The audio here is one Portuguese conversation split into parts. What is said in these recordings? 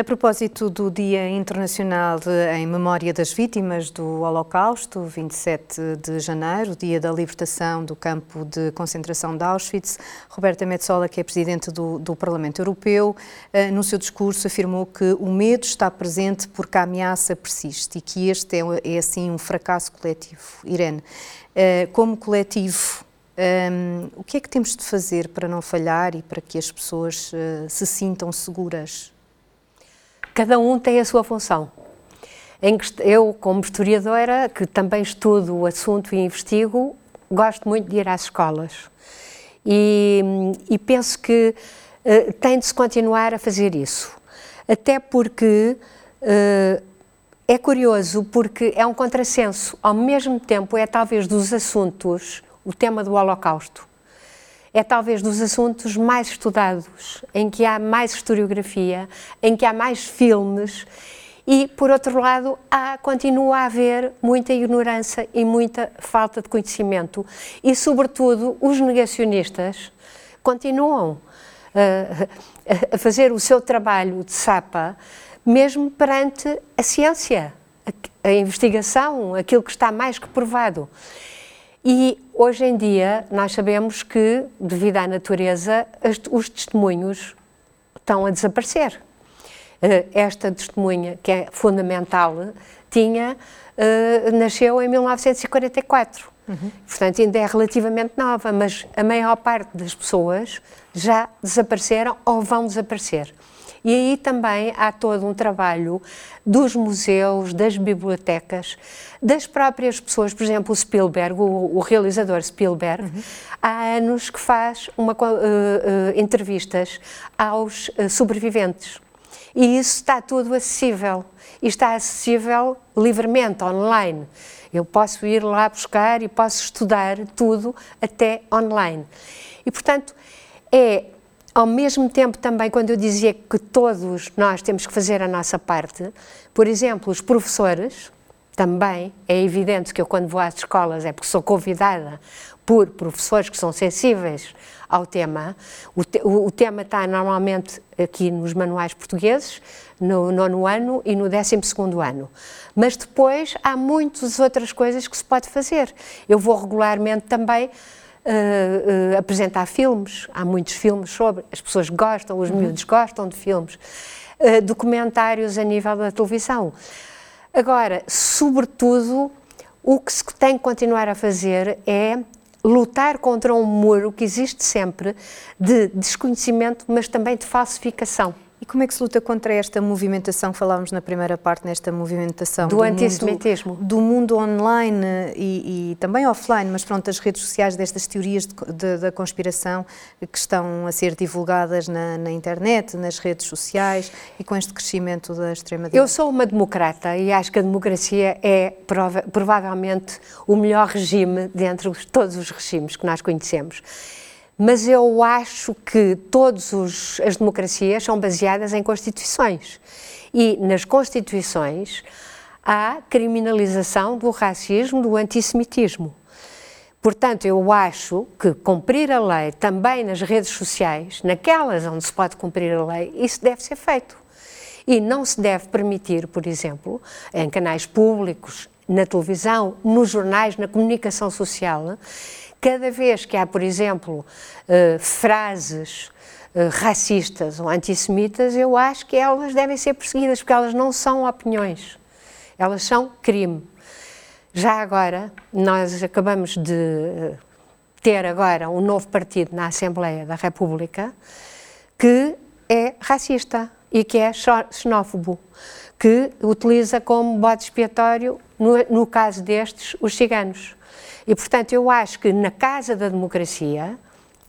A propósito do Dia Internacional de, em Memória das Vítimas do Holocausto, 27 de janeiro, Dia da Libertação do Campo de Concentração de Auschwitz, Roberta Metsola, que é Presidente do, do Parlamento Europeu, eh, no seu discurso afirmou que o medo está presente porque a ameaça persiste e que este é, é assim, um fracasso coletivo. Irene, eh, como coletivo, um, o que é que temos de fazer para não falhar e para que as pessoas uh, se sintam seguras? Cada um tem a sua função. Eu, como historiadora, que também estudo o assunto e investigo, gosto muito de ir às escolas. E, e penso que uh, tem de se continuar a fazer isso. Até porque uh, é curioso, porque é um contrassenso. Ao mesmo tempo, é talvez dos assuntos o tema do Holocausto. É talvez dos assuntos mais estudados, em que há mais historiografia, em que há mais filmes e, por outro lado, há, continua a haver muita ignorância e muita falta de conhecimento. E, sobretudo, os negacionistas continuam uh, a fazer o seu trabalho de sapa, mesmo perante a ciência, a, a investigação, aquilo que está mais que provado. E hoje em dia nós sabemos que, devido à natureza, os testemunhos estão a desaparecer. Eh, esta testemunha, que é fundamental, tinha, uh, nasceu em 1944. Uhum. Portanto, ainda é relativamente nova, mas a maior parte das pessoas já desapareceram ou vão desaparecer. E aí também há todo um trabalho dos museus, das bibliotecas, das próprias pessoas, por exemplo, o Spielberg, o, o realizador Spielberg, uhum. há anos que faz uma, uh, uh, entrevistas aos uh, sobreviventes. E isso está tudo acessível. E está acessível livremente, online. Eu posso ir lá buscar e posso estudar tudo até online. E, portanto, é ao mesmo tempo, também, quando eu dizia que todos nós temos que fazer a nossa parte, por exemplo, os professores, também é evidente que eu, quando vou às escolas, é porque sou convidada por professores que são sensíveis ao tema. O, te, o, o tema está normalmente aqui nos manuais portugueses, no nono ano e no décimo segundo ano. Mas depois há muitas outras coisas que se pode fazer. Eu vou regularmente também uh, uh, apresentar filmes, há muitos filmes sobre, as pessoas gostam, os uhum. miúdos gostam de filmes, uh, documentários a nível da televisão. Agora, sobretudo, o que se tem que continuar a fazer é lutar contra um muro que existe sempre de desconhecimento, mas também de falsificação. E como é que se luta contra esta movimentação, falávamos na primeira parte, nesta movimentação do, do antissemitismo? Mundo, do mundo online e, e, também offline, mas pronto, as redes sociais destas teorias de, de, da conspiração que estão a ser divulgadas na, na, internet, nas redes sociais e com este crescimento da extrema-direita? Eu sou uma democrata e acho que a democracia é prova, provavelmente o melhor regime dentre todos os regimes que nós conhecemos mas eu acho que todas as democracias são baseadas em constituições. E nas constituições há criminalização do racismo, do antissemitismo. Portanto, eu acho que cumprir a lei também nas redes sociais, naquelas onde se pode cumprir a lei, isso deve ser feito. E não se deve permitir, por exemplo, em canais públicos, na televisão, nos jornais, na comunicação social, Cada vez que há, por exemplo, uh, frases uh, racistas ou antissemitas, eu acho que elas devem ser perseguidas, porque elas não são opiniões, elas são crime. Já agora, nós acabamos de eh, ter agora um novo partido na Assembleia da República que é racista e que é xenófobo, que utiliza como bode expiatório, no, no caso destes, os ciganos. E, portanto, eu acho que na Casa da Democracia,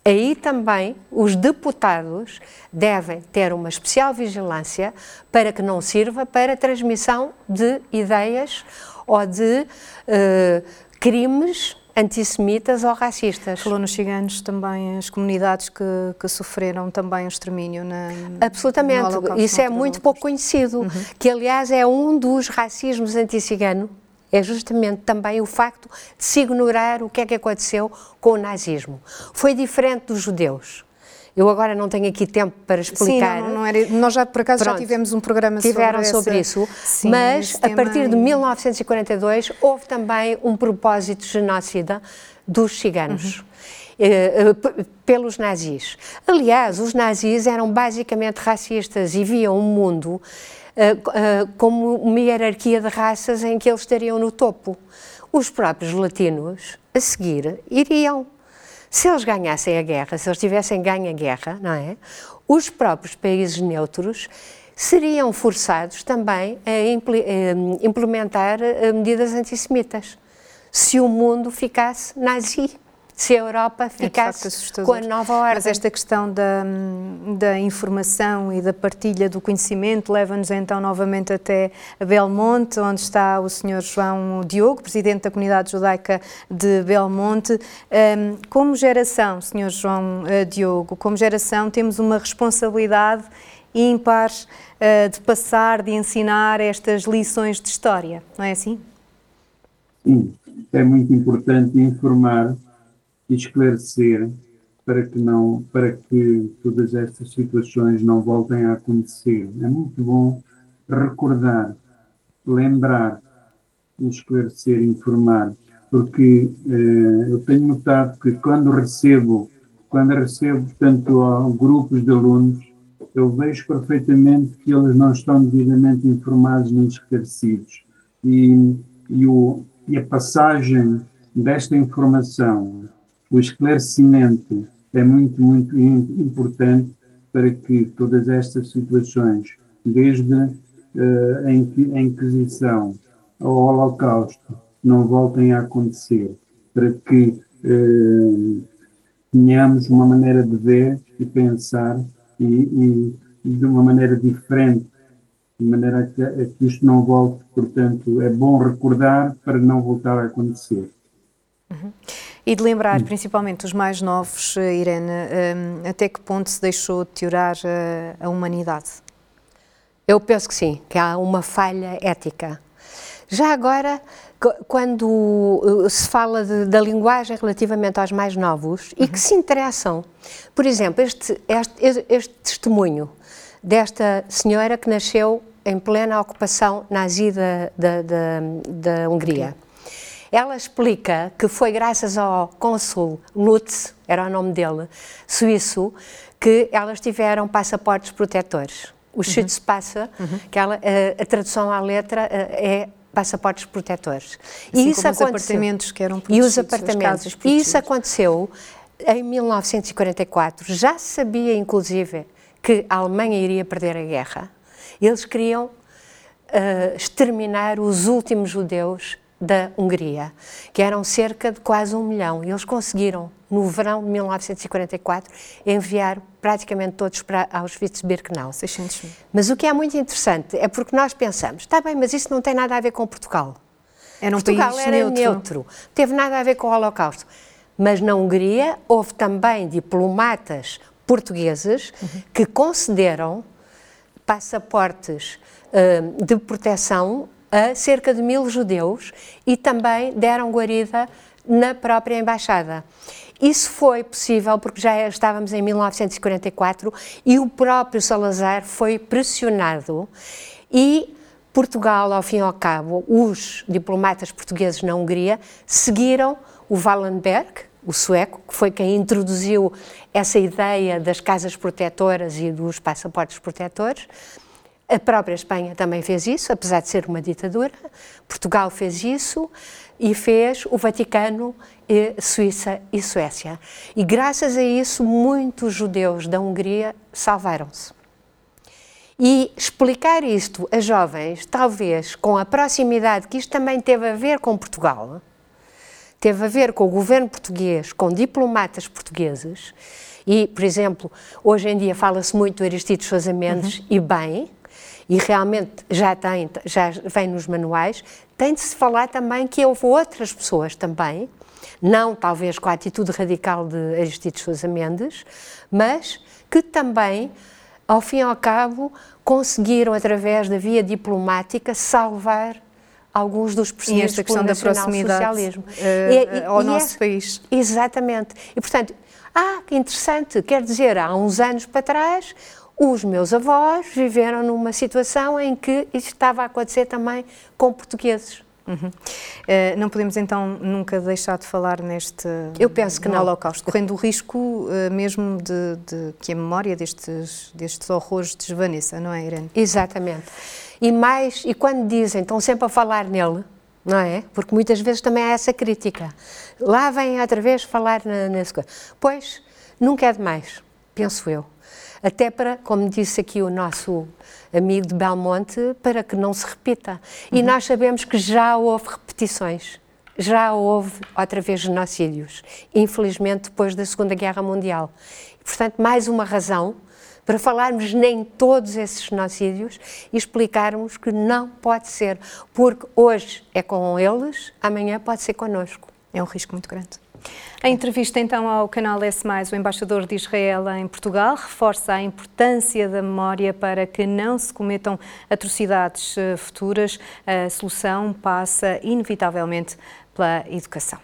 aí também os deputados devem ter uma especial vigilância para que não sirva para transmissão de ideias ou de uh, crimes antissemitas ou racistas. Falou nos ciganos também, as comunidades que, que sofreram também o extermínio na Absolutamente, isso é muito pouco conhecido, uhum. que aliás é um dos racismos anti-cigano é justamente também o facto de se ignorar o que é que aconteceu com o nazismo. Foi diferente dos judeus. Eu agora não tenho aqui tempo para explicar. Sim, não, não era, nós já por acaso Pronto, já tivemos um programa tiveram sobre, essa, isso, Sim, mas a partir de 1942 houve também um propósito genocida dos ciganos. Uhum. Eh, eh, pelos nazis. Aliás, os nazis eram basicamente racistas e viam o mundo como uma hierarquia de raças em que eles estariam no topo. Os próprios latinos, a seguir, iriam. Se eles ganhassem a guerra, se eles tivessem ganho a guerra, não é? Os próprios países neutros seriam forçados também a implementar medidas antissemitas se o mundo ficasse nazi se a Europa é ficasse é com a nova ordem. Mas esta questão da, da informação e da partilha do conhecimento leva-nos então novamente até Belmonte, onde está o Sr. João Diogo, presidente da comunidade judaica de Belmonte. Um, como geração, Sr. João uh, Diogo, como geração temos uma responsabilidade ímpar uh, de passar, de ensinar estas lições de história, não é assim? Sim, é muito importante informar e esclarecer para que não para que todas estas situações não voltem a acontecer. É muito bom recordar, lembrar, esclarecer, informar, porque eh, eu tenho notado que quando recebo quando recebo portanto grupos de alunos eu vejo perfeitamente que eles não estão devidamente informados nem esclarecidos e, e, o, e a passagem desta informação o esclarecimento é muito, muito importante para que todas estas situações, desde uh, a Inquisição ao Holocausto, não voltem a acontecer, para que uh, tenhamos uma maneira de ver e pensar e, e, de uma maneira diferente, de maneira que, a que isto não volte. Portanto, é bom recordar para não voltar a acontecer. Uhum. E de lembrar, hum. principalmente os mais novos, eh, Irene, um, até que ponto se deixou deteriorar a, eh, a humanidade? Eu penso que sim, que há uma falha ética. Já agora, quando eh, se fala de, da linguagem relativamente aos mais novos uhum. e que uhum. se interessam, por exemplo, este, este, este, testemunho desta senhora que nasceu em plena ocupação nazi da, da, da, da Hungria. Ela explica que foi graças ao cônsul Lutz, era o nome dele, suíço, que elas tiveram passaportes protetores. O uhum. Schutzpasse, uhum. que ela, a, a, tradução à letra é passaportes protetores. Assim e isso aconteceu, os apartamentos que eram E os apartamentos. E isso aconteceu em 1944. Já se sabia, inclusive, que a Alemanha iria perder a guerra. Eles queriam uh, exterminar os últimos judeus da Hungria, que eram cerca de quase um milhão. E eles conseguiram, no verão de 1944, enviar praticamente todos para Auschwitz-Birkenau. 600 mil. Mas o que é muito interessante é porque nós pensamos, está bem, mas isso não tem nada a ver com Portugal. Era um Portugal país era neutro. neutro. Teve nada a ver com o Holocausto. Mas na Hungria houve também diplomatas portugueses uhum. que concederam passaportes uh, de proteção a cerca de mil judeus e também deram guarida na própria embaixada. Isso foi possível porque já estávamos em 1944 e o próprio Salazar foi pressionado e Portugal, ao fim e ao cabo, os diplomatas portugueses na Hungria seguiram o Wallenberg, o sueco, que foi quem introduziu essa ideia das casas protetoras e dos passaportes protetores, a própria Espanha também fez isso, apesar de ser uma ditadura. Portugal fez isso e fez o Vaticano, e Suíça e Suécia. E graças a isso, muitos judeus da Hungria salvaram-se. E explicar isto a jovens, talvez com a proximidade que isto também teve a ver com Portugal, teve a ver com o governo português, com diplomatas portugueses, e, por exemplo, hoje em dia fala-se muito do Aristides Sousa Mendes, uhum. e bem, e realmente já tem, já vem nos manuais, tem de se falar também que houve outras pessoas também, não talvez com a atitude radical de Aristides Sousa Mendes, mas que também, ao fim e ao cabo, conseguiram, através da via diplomática, salvar alguns dos perseguidos e esta questão da proximidade uh, e, ao e nosso é, país. Exatamente. E, portanto, ah, que interessante, quer dizer, há uns anos para trás, os meus avós viveram numa situação em que isto estava a acontecer também com portugueses. Uhum. Uh, não podemos então nunca deixar de falar neste Eu penso que não. Holocausto, correndo o risco uh, mesmo de, de, que a memória destes, destes horrores desvaneça, não é, Irene? Exatamente. E mais, e quando dizem, estão sempre a falar nele, não é? Porque muitas vezes também há essa crítica. Lá vem outra vez falar nesse coisa. Pois, nunca é demais, penso eu. Até para, como disse aqui o nosso amigo de Belmonte, para que não se repita. E uhum. nós sabemos que já houve repetições, já houve outra vez genocídios, infelizmente depois da Segunda Guerra Mundial. E, portanto, mais uma razão para falarmos nem todos esses genocídios e explicarmos que não pode ser, porque hoje é com eles, amanhã pode ser connosco. É um risco muito grande. A entrevista então ao canal S+, o embaixador de Israel em Portugal reforça a importância da memória para que não se cometam atrocidades eh, futuras. A solução passa inevitavelmente pela educação.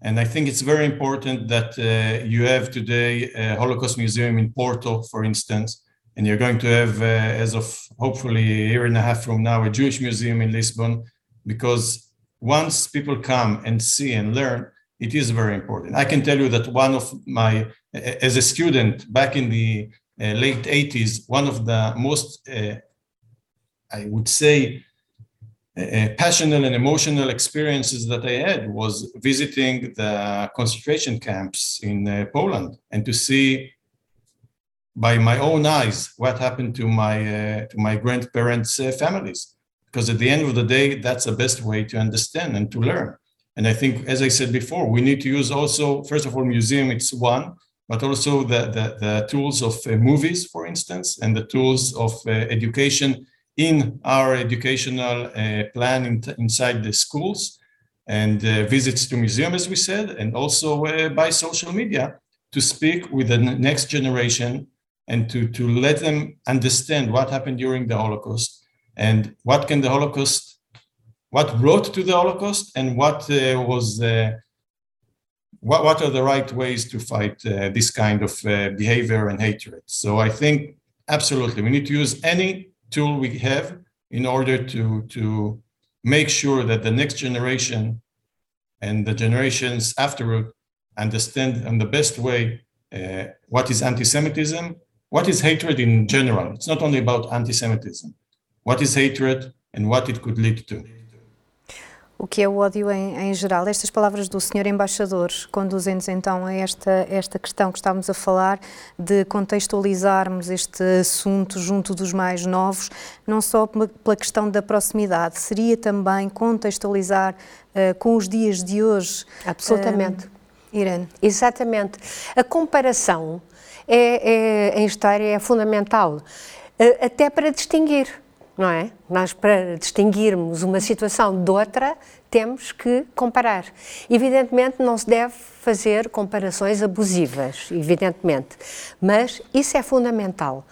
And I think it's very important that uh, you have today a Holocaust Museum in Porto, for instance, and you're going to have, uh, as of hopefully a year and a half from now, a Jewish museum in Lisbon, because once people come and see and learn, it is very important. I can tell you that one of my, as a student back in the uh, late 80s, one of the most, uh, I would say, uh, uh, passionate and emotional experiences that I had was visiting the concentration camps in uh, Poland and to see by my own eyes what happened to my uh, to my grandparents' families because at the end of the day that's the best way to understand and to learn. And i think as i said before we need to use also first of all museum it's one but also the, the, the tools of uh, movies for instance and the tools of uh, education in our educational uh, plan in inside the schools and uh, visits to museum as we said and also uh, by social media to speak with the next generation and to, to let them understand what happened during the holocaust and what can the Holocaust, what brought to the Holocaust, and what uh, was uh, what, what are the right ways to fight uh, this kind of uh, behavior and hatred. So I think absolutely we need to use any tool we have in order to to make sure that the next generation and the generations afterward understand in the best way uh, what is anti-Semitism, what is hatred in general. It's not only about anti-Semitism what is hatred and what it could lead to. O que é o ódio em, em geral? Estas palavras do Sr. Embaixador conduzem-nos então a esta, esta questão que estávamos a falar, de contextualizarmos este assunto junto dos mais novos, não só pela questão da proximidade, seria também contextualizar uh, com os dias de hoje. Absolutamente. Uh, Irene. Exatamente. A comparação é, é, em história é fundamental, uh, até para distinguir não é? Nós, para distinguirmos uma situação de outra, temos que comparar. Evidentemente, não se deve fazer comparações abusivas, evidentemente, mas isso é fundamental.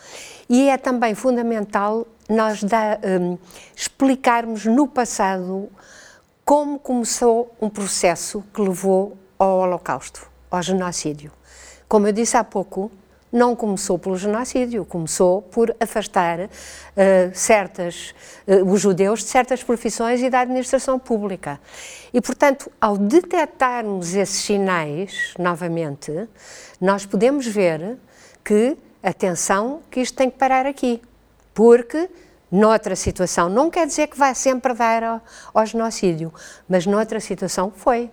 E é também fundamental nós dar, um, explicarmos no passado como começou um processo que levou ao Holocausto, ao genocídio. Como eu disse há pouco, não começou pelo genocídio, começou por afastar uh, certas, uh, os judeus de certas profissões e da administração pública. E, portanto, ao detectarmos esses sinais, novamente, nós podemos ver que, atenção, que isto tem que parar aqui, porque noutra situação, não quer dizer que vai sempre dar ao, ao genocídio, mas noutra situação foi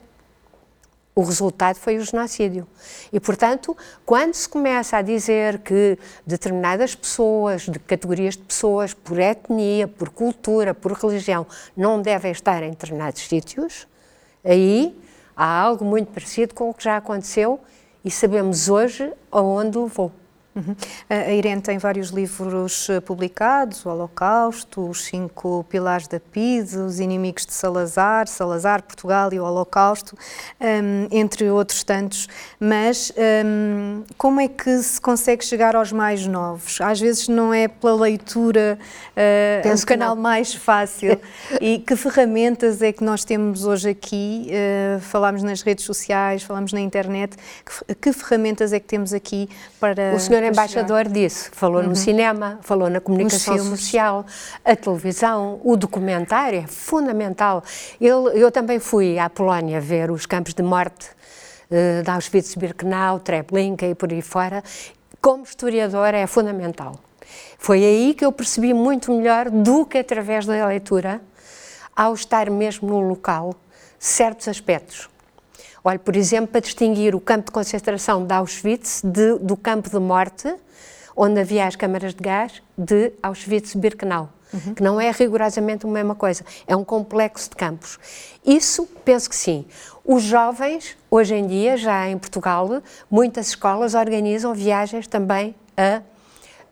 o resultado foi o genocídio. E, portanto, quando se começa a dizer que determinadas pessoas, de categorias de pessoas, por etnia, por cultura, por religião, não devem estar em determinados sítios, aí há algo muito parecido com o que já aconteceu e sabemos hoje aonde levou. Uhum. A Irene tem vários livros eh, publicados, o Holocausto, os cinco pilares da PIDE, os inimigos de Salazar, Salazar, Portugal e o Holocausto, um, entre outros tantos, mas um, como é que se consegue chegar aos mais novos? Às vezes não é pela leitura uh, o canal mais fácil. e que ferramentas é que nós temos hoje aqui? Uh, falamos nas redes sociais, falamos na internet, que, que ferramentas é que temos aqui para... O senhor embaixador disse, falou uhum. no cinema, falou na comunicação social, a televisão, o documentário é fundamental. Eu, eu também fui à Polónia ver os campos de morte uh, de Auschwitz-Birkenau, Treblinka e por aí fora. Como historiador é fundamental. Foi aí que eu percebi muito melhor do que através da leitura, ao estar mesmo no local, certos aspectos. Olha, por exemplo, para distinguir o campo de concentração de Auschwitz de, do campo de morte, onde havia as câmaras de gás, de Auschwitz-Birkenau. Uhum. Que não é rigorosamente a mesma coisa, é um complexo de campos. Isso, penso que sim. Os jovens, hoje em dia, já em Portugal, muitas escolas organizam viagens também a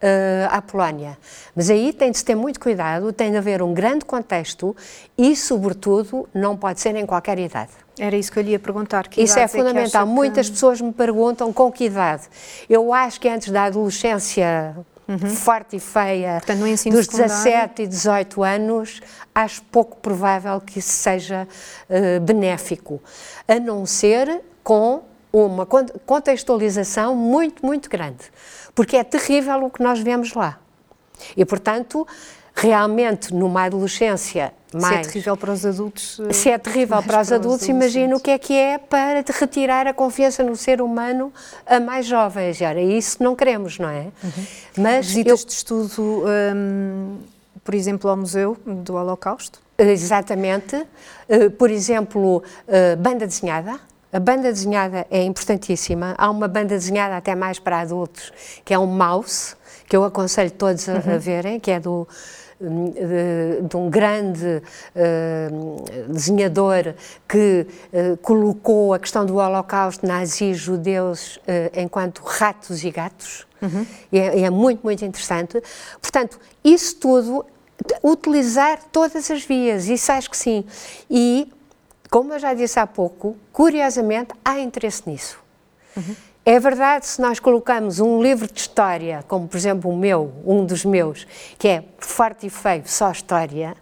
uh, à Polónia. Mas aí tem de se ter muito cuidado, tem de haver um grande contexto e, sobretudo, não pode ser em qualquer idade. Era isso que eu lhe ia perguntar. Que isso é fundamental. É que Muitas pessoas me perguntam com que idade. Eu acho que antes da adolescência uhum. forte e feia, Portanto, dos secundário... 17 e 18 anos, acho pouco provável que isso seja uh, benéfico, a não ser com uma contextualização muito, muito grande porque é terrível o que nós vemos lá. E, portanto, realmente, numa adolescência mais... Se é terrível para os adultos... Eh, se é terrível para os adultos, imagina o que é que é para retirar a confiança no ser humano a mais jovens. Ora, isso não queremos, não é? Uhum. Mas Visitas eu... de estudo, hum, por exemplo, ao Museu do Holocausto? Exatamente. Uh, por exemplo, uh, banda desenhada. A banda desenhada é importantíssima. Há uma banda desenhada até mais para adultos, que é um mouse, que eu aconselho todos a, uhum. a verem, que é do, de, de, um grande uh, desenhador que uh, colocou a questão do Holocausto, nazis, judeus, uh, enquanto ratos e gatos. Uhum. E é, é, muito, muito interessante. Portanto, isso tudo, utilizar todas as vias, isso acho que sim. E como eu já disse há pouco, curiosamente há interesse nisso. Uhum. É verdade, se nós colocamos um livro de história, como por exemplo o meu, um dos meus, que é forte e feio, só história,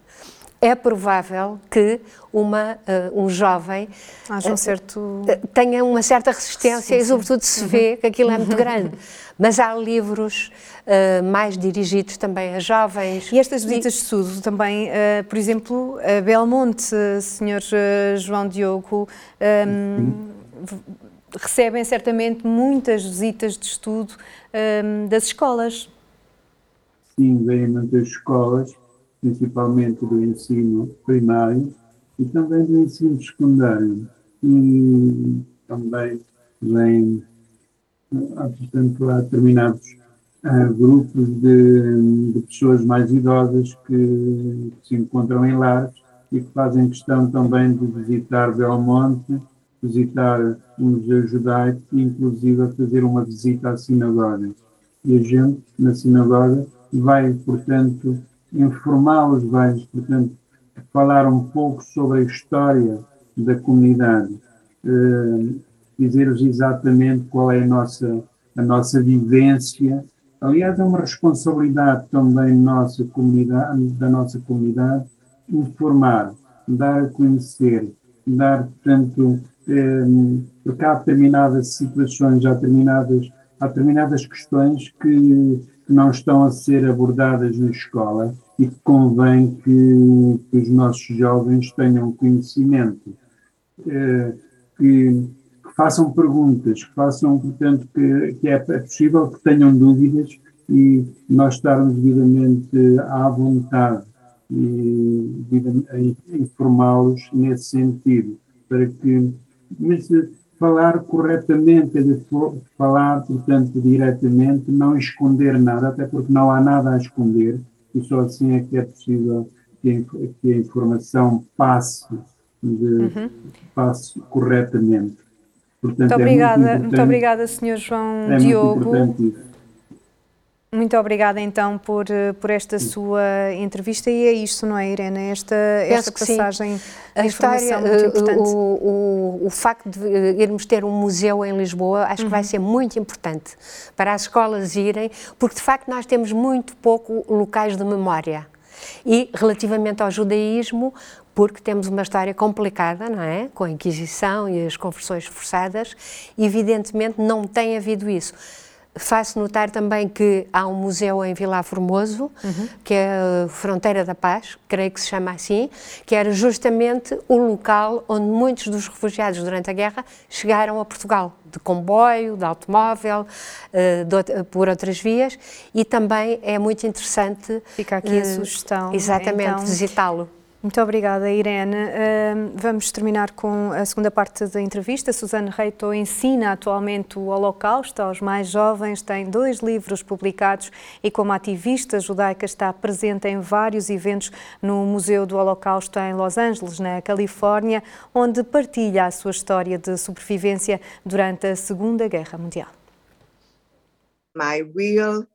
é provável que uma, uh, um jovem um certo... uh, tenha uma certa resistência sim, e, sobretudo, se uhum. vê que aquilo é muito grande. Mas há livros uh, mais dirigidos também a jovens. E estas visitas de estudo também, por exemplo, a Belmonte, Sr. João Diogo, um, recebem certamente muitas visitas de estudo um, das escolas. Sim, vêm muitas escolas principalmente do ensino primário e também do ensino secundário. E também vem, ah, portanto, há determinados uh, grupos de, de, pessoas mais idosas que, que, se encontram em lares e que fazem questão também de visitar Belmonte, visitar o Museu Judaico e, inclusive, fazer uma visita à sinagoga. E a gente, na sinagoga, vai, portanto, informá-los bem, portanto, falar um pouco sobre a história da comunidade, uh, dizer-lhes exatamente qual é a nossa, a nossa vivência. Aliás, é uma responsabilidade também nossa comunidade, da nossa comunidade informar, dar a conhecer, dar, portanto, eh, porque há determinadas situações, há determinadas, há determinadas questões que que não estão a ser abordadas na escola e que convém que, que os nossos jovens tenham conhecimento, eh, que, que, façam perguntas, que façam, portanto, que, que é possível que tenham dúvidas e nós estarmos devidamente à vontade e informá-los nesse sentido, para que mas, falar corretamente, é de falar, portanto, diretamente, não esconder nada, até porque não há nada a esconder, e só assim é que é possível que a, que a informação passe, de, uhum. passe corretamente. Portanto, muito obrigada, é muito, muito, obrigada, Sr. João é Diogo. Muito obrigada então por, eh, por esta sua entrevista e é isto, não é, Irene? Esta, esta passagem sim. a história, muito eh, importante. O, o, o, facto de irmos ter um museu em Lisboa acho que vai uhum. ser muito importante para as escolas irem, porque de facto nós temos muito pouco locais de memória. E relativamente ao judaísmo, porque temos uma história complicada, não é? Com a Inquisição e as conversões forçadas, evidentemente não tem havido isso Faço notar também que há um museu em Vila Formoso, uhum. que é a Fronteira da Paz, creio que se chama assim, que era justamente o local onde muitos dos refugiados durante a guerra chegaram a Portugal, de comboio, de automóvel, uh, de, por outras vias, e também é muito interessante. Fica aqui a sugestão. Exatamente, então, visitá-lo. Muito obrigada, Irene. Uh, vamos terminar com a segunda parte da entrevista. Suzane Reito ensina atualmente o Holocausto aos mais jovens, tem dois livros publicados e, como ativista judaica, está presente em vários eventos no Museu do Holocausto em Los Angeles, na Califórnia, onde partilha a sua história de sobrevivência durante a Segunda Guerra Mundial. My real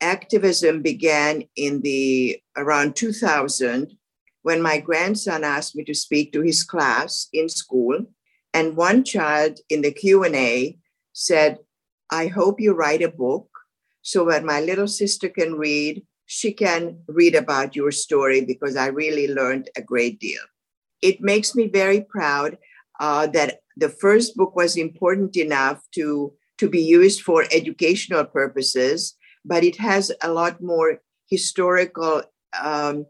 activism began in the around 2000 when my grandson asked me to speak to his class in school and one child in the q&a said i hope you write a book so that my little sister can read. She can read about your story because i really learned a great deal. It makes me very proud uh, that the first book was important enough to to be used for educational purposes but it has a lot more historical um,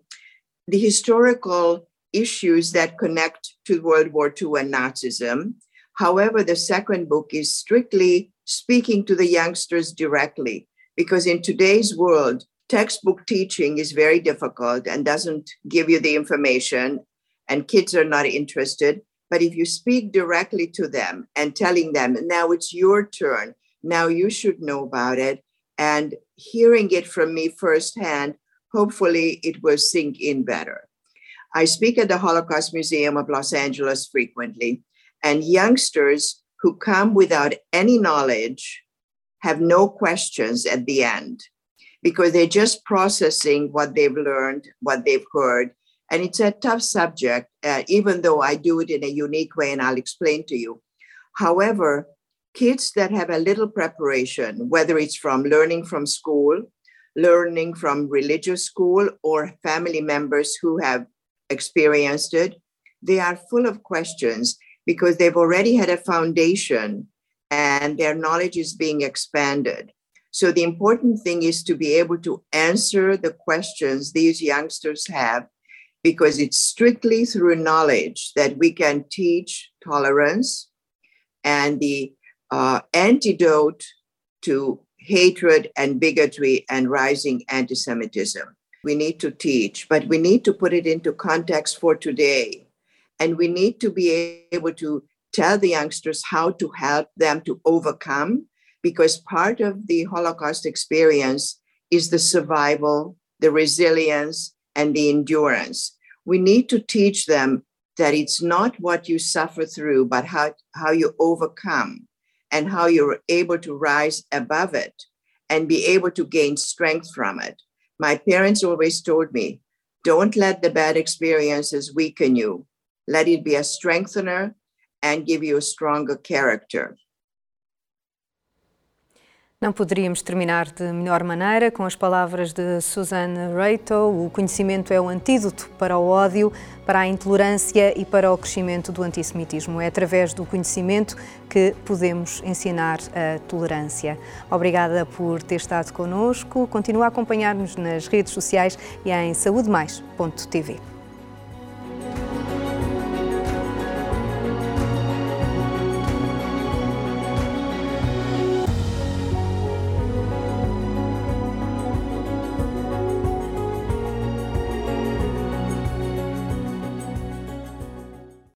the historical issues that connect to World War II and Nazism. However, the second book is strictly speaking to the youngsters directly, because in today's world, textbook teaching is very difficult and doesn't give you the information, and kids are not interested. But if you speak directly to them and telling them, now it's your turn, now you should know about it, and hearing it from me firsthand hopefully it will sink in better. I speak at the Holocaust Museum of Los Angeles frequently, and youngsters who come without any knowledge have no questions at the end because they're just processing what they've learned, what they've heard. And it's a tough subject, uh, even though I do it in a unique way and I'll explain to you. However, kids that have a little preparation, whether it's from learning from school, learning from religious school or family members who have experienced it, they are full of questions because they've already had a foundation and their knowledge is being expanded. So, the important thing is to be able to answer the questions these youngsters have because it's strictly through knowledge that we can teach tolerance and the uh, antidote to hatred and bigotry and rising anti Semitism. We need to teach, but we need to put it into context for today. And we need to be able to tell the youngsters how to help them to overcome, because part of the Holocaust experience is the survival, the resilience, and the endurance. We need to teach them that it's not what you suffer through, but how, how you overcome and how you're able to rise above it and be able to gain strength from it. My parents always told me don't let the bad experiences weaken you, let it be a strengthener and give you a stronger character. Não poderíamos terminar de melhor maneira com as palavras de Suzanne Reito: o conhecimento é o antídoto para o ódio, para a intolerância e para o crescimento do antissemitismo. É através do conhecimento que podemos ensinar a tolerância. Obrigada por ter estado connosco. Continua a acompanhar-nos nas redes sociais e em saudemais.tv.